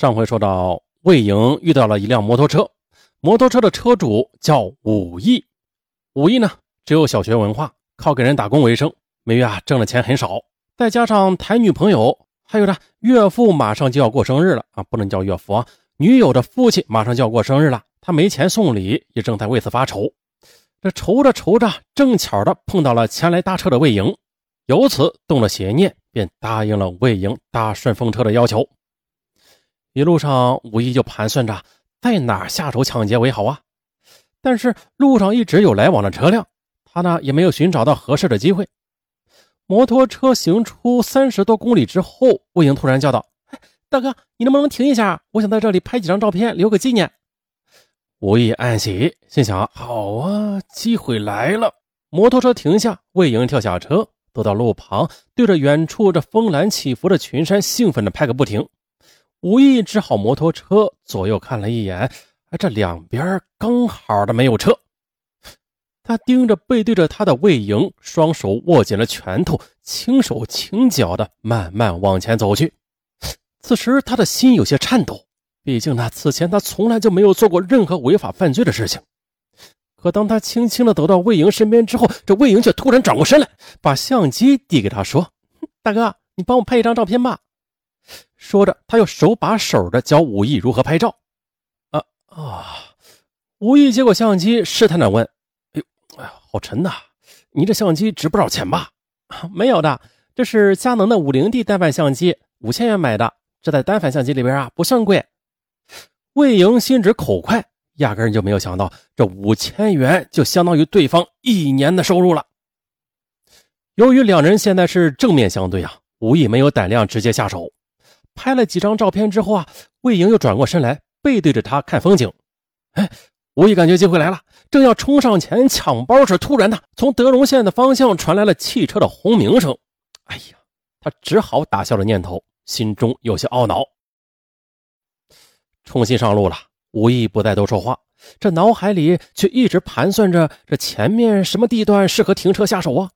上回说到，魏莹遇到了一辆摩托车，摩托车的车主叫武义。武义呢，只有小学文化，靠给人打工为生，每月啊挣的钱很少。再加上谈女朋友，还有呢岳父马上就要过生日了啊，不能叫岳父啊，女友的父亲马上就要过生日了，他没钱送礼，也正在为此发愁。这愁着愁着，正巧的碰到了前来搭车的魏莹，由此动了邪念，便答应了魏莹搭顺风车的要求。一路上，武义就盘算着在哪儿下手抢劫为好啊。但是路上一直有来往的车辆，他呢也没有寻找到合适的机会。摩托车行出三十多公里之后，魏莹突然叫道：“大哥，你能不能停一下？我想在这里拍几张照片，留个纪念。”武义暗喜，心想：“好啊，机会来了。”摩托车停下，魏莹跳下车，走到路旁，对着远处这峰峦起伏的群山，兴奋地拍个不停。武义支好摩托车，左右看了一眼，这两边刚好的没有车。他盯着背对着他的魏莹，双手握紧了拳头，轻手轻脚的慢慢往前走去。此时他的心有些颤抖，毕竟呢，此前他从来就没有做过任何违法犯罪的事情。可当他轻轻的走到魏莹身边之后，这魏莹却突然转过身来，把相机递给他说：“大哥，你帮我拍一张照片吧。”说着，他又手把手的教武艺如何拍照。啊啊！武艺接过相机，试探的问：“哎呦，哎呀，好沉呐！你这相机值不少钱吧？”“没有的，这是佳能的五零 D 单反相机，五千元买的。这在单反相机里边啊，不算贵。”魏莹心直口快，压根就没有想到，这五千元就相当于对方一年的收入了。由于两人现在是正面相对啊，武艺没有胆量直接下手。拍了几张照片之后啊，魏莹又转过身来，背对着他看风景。哎，吴毅感觉机会来了，正要冲上前抢包时，突然呢，从德荣县的方向传来了汽车的轰鸣声。哎呀，他只好打消了念头，心中有些懊恼。重新上路了，吴毅不再多说话，这脑海里却一直盘算着这前面什么地段适合停车下手啊。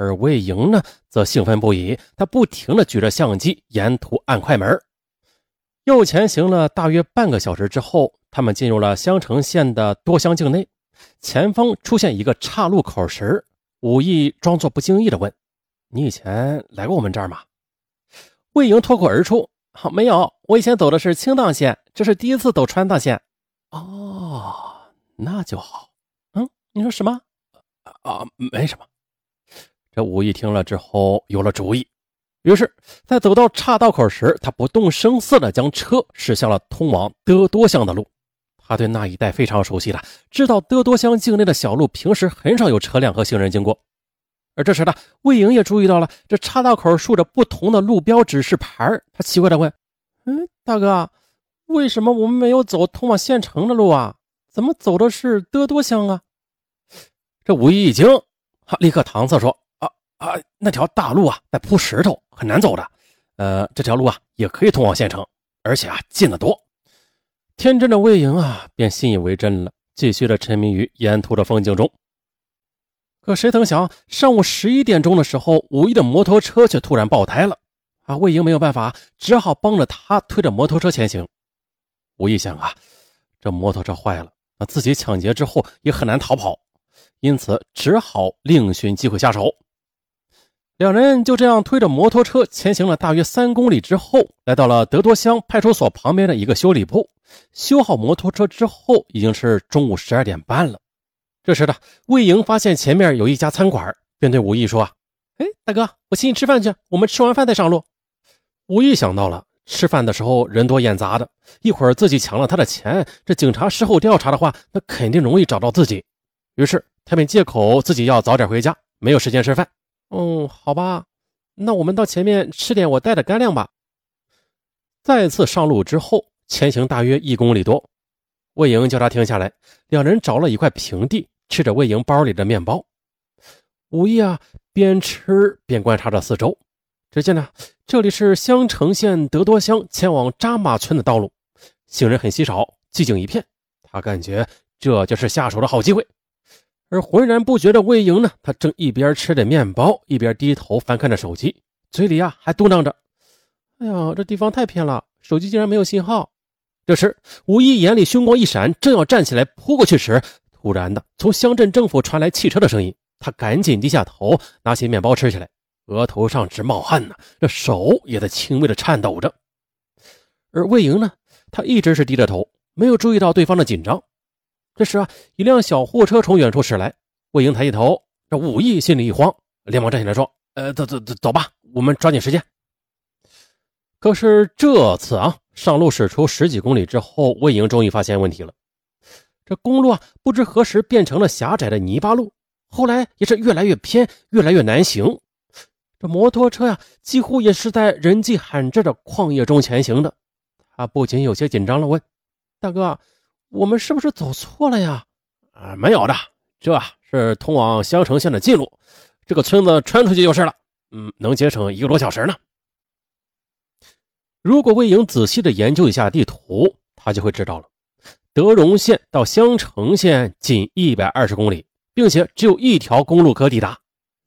而魏莹呢，则兴奋不已，她不停地举着相机，沿途按快门。又前行了大约半个小时之后，他们进入了襄城县的多乡境内。前方出现一个岔路口时，武义装作不经意地问：“你以前来过我们这儿吗？”魏莹脱口而出：“好，没有，我以前走的是青藏线，这是第一次走川藏线。”“哦，那就好。”“嗯，你说什么？”“啊，没什么。”这武义听了之后有了主意，于是，在走到岔道口时，他不动声色地将车驶向了通往德多乡的路。他对那一带非常熟悉了，知道德多乡境内的小路平时很少有车辆和行人经过。而这时呢，魏莹也注意到了这岔道口竖着不同的路标指示牌他奇怪地问：“嗯，大哥，为什么我们没有走通往县城的路啊？怎么走的是德多乡啊？”这武义一惊，他立刻搪塞说。啊，那条大路啊，在铺石头，很难走的。呃，这条路啊，也可以通往县城，而且啊，近得多。天真的魏莹啊，便信以为真了，继续的沉迷于沿途的风景中。可谁曾想，上午十一点钟的时候，武义的摩托车却突然爆胎了。啊，魏莹没有办法，只好帮着他推着摩托车前行。武义想啊，这摩托车坏了，那自己抢劫之后也很难逃跑，因此只好另寻机会下手。两人就这样推着摩托车前行了大约三公里之后，来到了德多乡派出所旁边的一个修理铺。修好摩托车之后，已经是中午十二点半了。这时的魏莹发现前面有一家餐馆，便对武义说：“哎，大哥，我请你吃饭去，我们吃完饭再上路。”武义想到了吃饭的时候人多眼杂的，一会儿自己抢了他的钱，这警察事后调查的话，那肯定容易找到自己。于是他便借口自己要早点回家，没有时间吃饭。嗯，好吧，那我们到前面吃点我带的干粮吧。再次上路之后，前行大约一公里多，魏莹叫他停下来，两人找了一块平地，吃着魏莹包里的面包。武义啊，边吃边观察着四周。只见呢，这里是襄城县德多乡前往扎马村的道路，行人很稀少，寂静一片。他感觉这就是下手的好机会。而浑然不觉的魏莹呢，她正一边吃着面包，一边低头翻看着手机，嘴里啊还嘟囔着：“哎呀，这地方太偏了，手机竟然没有信号。这时，武义眼里凶光一闪，正要站起来扑过去时，突然的从乡镇政府传来汽车的声音。他赶紧低下头，拿起面包吃起来，额头上直冒汗呢，这手也在轻微的颤抖着。而魏莹呢，她一直是低着头，没有注意到对方的紧张。这时啊，一辆小货车从远处驶来，魏莹抬起头，这武艺心里一慌，连忙站起来说：“呃，走走走，走吧，我们抓紧时间。”可是这次啊，上路驶出十几公里之后，魏莹终于发现问题了。这公路啊，不知何时变成了狭窄的泥巴路，后来也是越来越偏，越来越难行。这摩托车呀，几乎也是在人迹罕至的旷野中前行的。他不仅有些紧张了，问：“大哥，我们是不是走错了呀？”“啊，没有的，这是通往襄城县的近路，这个村子穿出去就是了。嗯，能节省一个多小时呢。”如果魏莹仔细的研究一下地图，他就会知道了。德荣县到襄城县仅一百二十公里，并且只有一条公路可抵达。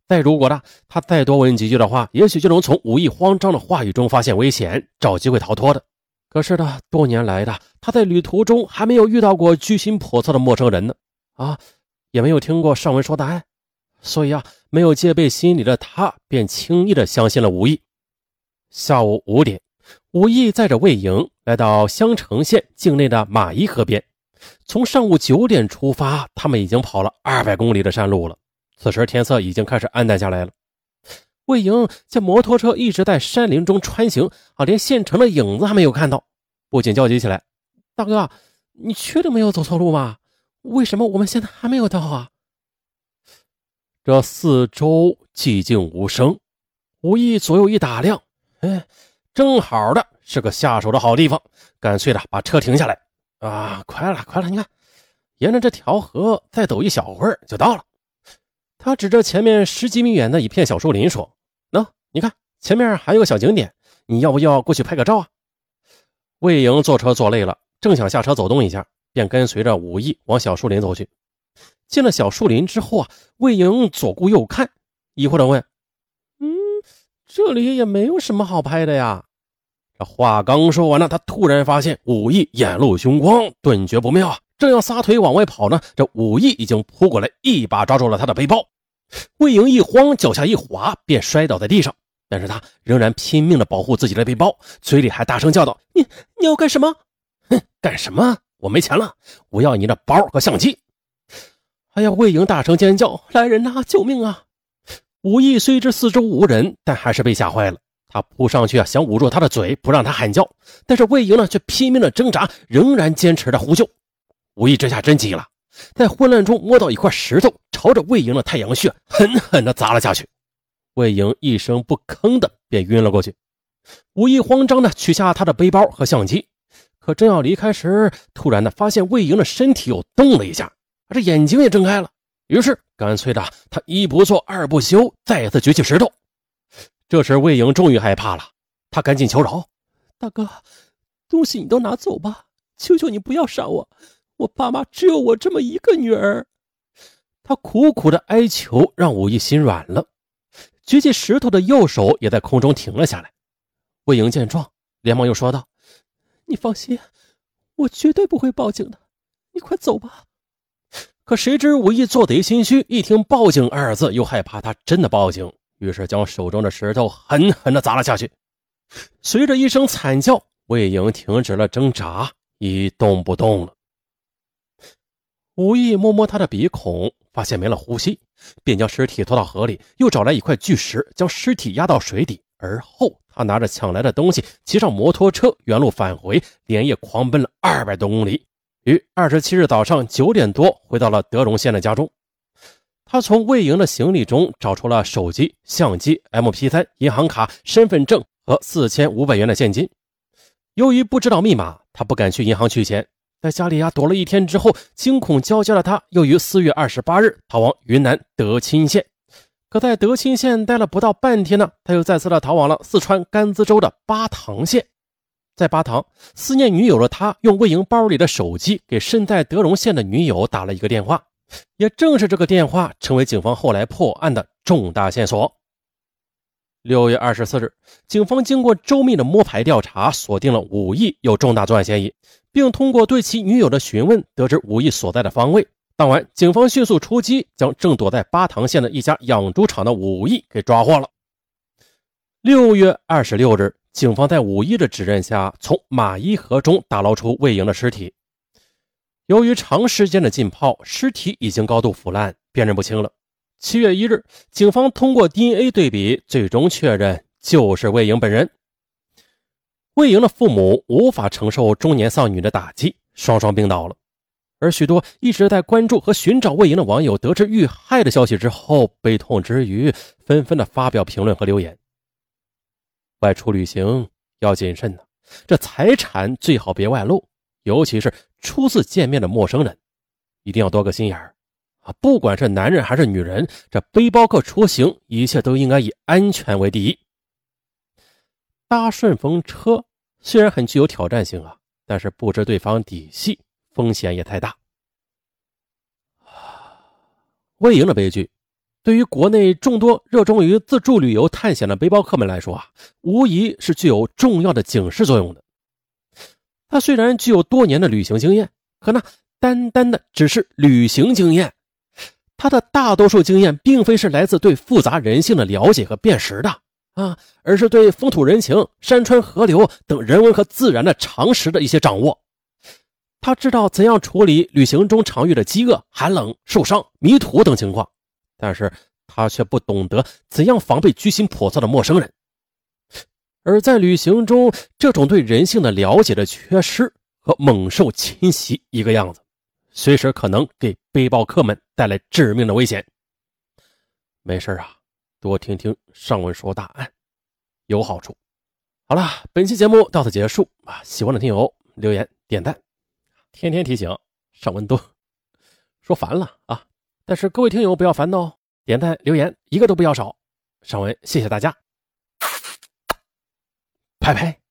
再如果呢，他再多问几句的话，也许就能从武艺慌张的话语中发现危险，找机会逃脱的。可是呢，多年来的他在旅途中还没有遇到过居心叵测的陌生人呢，啊，也没有听过上文说的爱，所以啊，没有戒备心理的他便轻易的相信了武艺。下午五点。武义载着魏莹来到襄城县境内的马邑河边。从上午九点出发，他们已经跑了二百公里的山路了。此时天色已经开始暗淡下来了。魏莹见摩托车一直在山林中穿行，啊，连县城的影子还没有看到，不禁焦急起来：“大哥，你确定没有走错路吗？为什么我们现在还没有到啊？”这四周寂静无声，武义左右一打量，哎。正好的是个下手的好地方，干脆的把车停下来。啊，快了，快了！你看，沿着这条河再走一小会儿就到了。他指着前面十几米远的一片小树林说：“喏，你看前面还有个小景点，你要不要过去拍个照啊？”魏莹坐车坐累了，正想下车走动一下，便跟随着武艺往小树林走去。进了小树林之后啊，魏莹左顾右看，疑惑地问。嗯这里也没有什么好拍的呀！这话刚说完呢，他突然发现武艺眼露凶光，顿觉不妙啊！正要撒腿往外跑呢，这武艺已经扑过来，一把抓住了他的背包。魏莹一慌，脚下一滑，便摔倒在地上。但是他仍然拼命地保护自己的背包，嘴里还大声叫道：“你你要干什么？哼，干什么？我没钱了，我要你的包和相机！”哎呀！魏莹大声尖叫：“来人呐！救命啊！”武艺虽知四周无人，但还是被吓坏了。他扑上去啊，想捂住他的嘴，不让他喊叫。但是魏莹呢，却拼命的挣扎，仍然坚持着呼救。武艺这下真急了，在混乱中摸到一块石头，朝着魏莹的太阳穴狠狠地砸了下去。魏莹一声不吭的便晕了过去。武艺慌张的取下他的背包和相机，可正要离开时，突然的发现魏莹的身体又动了一下，这眼睛也睁开了。于是，干脆的，他一不做二不休，再次举起石头。这时，魏莹终于害怕了，他赶紧求饶：“大哥，东西你都拿走吧，求求你不要杀我，我爸妈只有我这么一个女儿。”他苦苦的哀求，让武艺心软了，举起石头的右手也在空中停了下来。魏莹见状，连忙又说道：“你放心，我绝对不会报警的，你快走吧。”可谁知武艺做贼心虚，一听“报警”二字，又害怕他真的报警，于是将手中的石头狠狠的砸了下去。随着一声惨叫，魏莹停止了挣扎，一动不动了。武艺摸摸他的鼻孔，发现没了呼吸，便将尸体拖到河里，又找来一块巨石，将尸体压到水底。而后，他拿着抢来的东西，骑上摩托车，原路返回，连夜狂奔了二百多公里。于二十七日早上九点多回到了德荣县的家中，他从魏莹的行李中找出了手机、相机、MP3、银行卡、身份证和四千五百元的现金。由于不知道密码，他不敢去银行取钱，在家里呀躲了一天之后，惊恐交加的他又于四月二十八日逃往云南德钦县。可在德钦县待了不到半天呢，他又再次的逃往了四川甘孜州的巴塘县。在巴塘，思念女友的他用魏莹包里的手机给身在德荣县的女友打了一个电话，也正是这个电话成为警方后来破案的重大线索。六月二十四日，警方经过周密的摸排调查，锁定了武义有重大作案嫌疑，并通过对其女友的询问，得知武义所在的方位。当晚，警方迅速出击，将正躲在巴塘县的一家养猪场的武义给抓获了。六月二十六日，警方在武义的指认下，从马伊河中打捞出魏莹的尸体。由于长时间的浸泡，尸体已经高度腐烂，辨认不清了。七月一日，警方通过 DNA 对比，最终确认就是魏莹本人。魏莹的父母无法承受中年丧女的打击，双双病倒了。而许多一直在关注和寻找魏莹的网友，得知遇害的消息之后，悲痛之余，纷纷的发表评论和留言。外出旅行要谨慎呢，这财产最好别外露，尤其是初次见面的陌生人，一定要多个心眼儿。啊，不管是男人还是女人，这背包客出行，一切都应该以安全为第一。搭顺风车虽然很具有挑战性啊，但是不知对方底细，风险也太大。魏莹的悲剧，对于国内众多热衷于自助旅游探险的背包客们来说啊，无疑是具有重要的警示作用的。他虽然具有多年的旅行经验，可那单单的只是旅行经验。他的大多数经验并非是来自对复杂人性的了解和辨识的啊，而是对风土人情、山川河流等人文和自然的常识的一些掌握。他知道怎样处理旅行中常遇的饥饿、寒冷、受伤、迷途等情况，但是他却不懂得怎样防备居心叵测的陌生人。而在旅行中，这种对人性的了解的缺失和猛兽侵袭一个样子。随时可能给背包客们带来致命的危险。没事啊，多听听尚文说大案，有好处。好了，本期节目到此结束啊！喜欢的听友留言点赞，天天提醒尚文多说烦了啊！但是各位听友不要烦哦，点赞留言一个都不要少。上文谢谢大家，拜拜。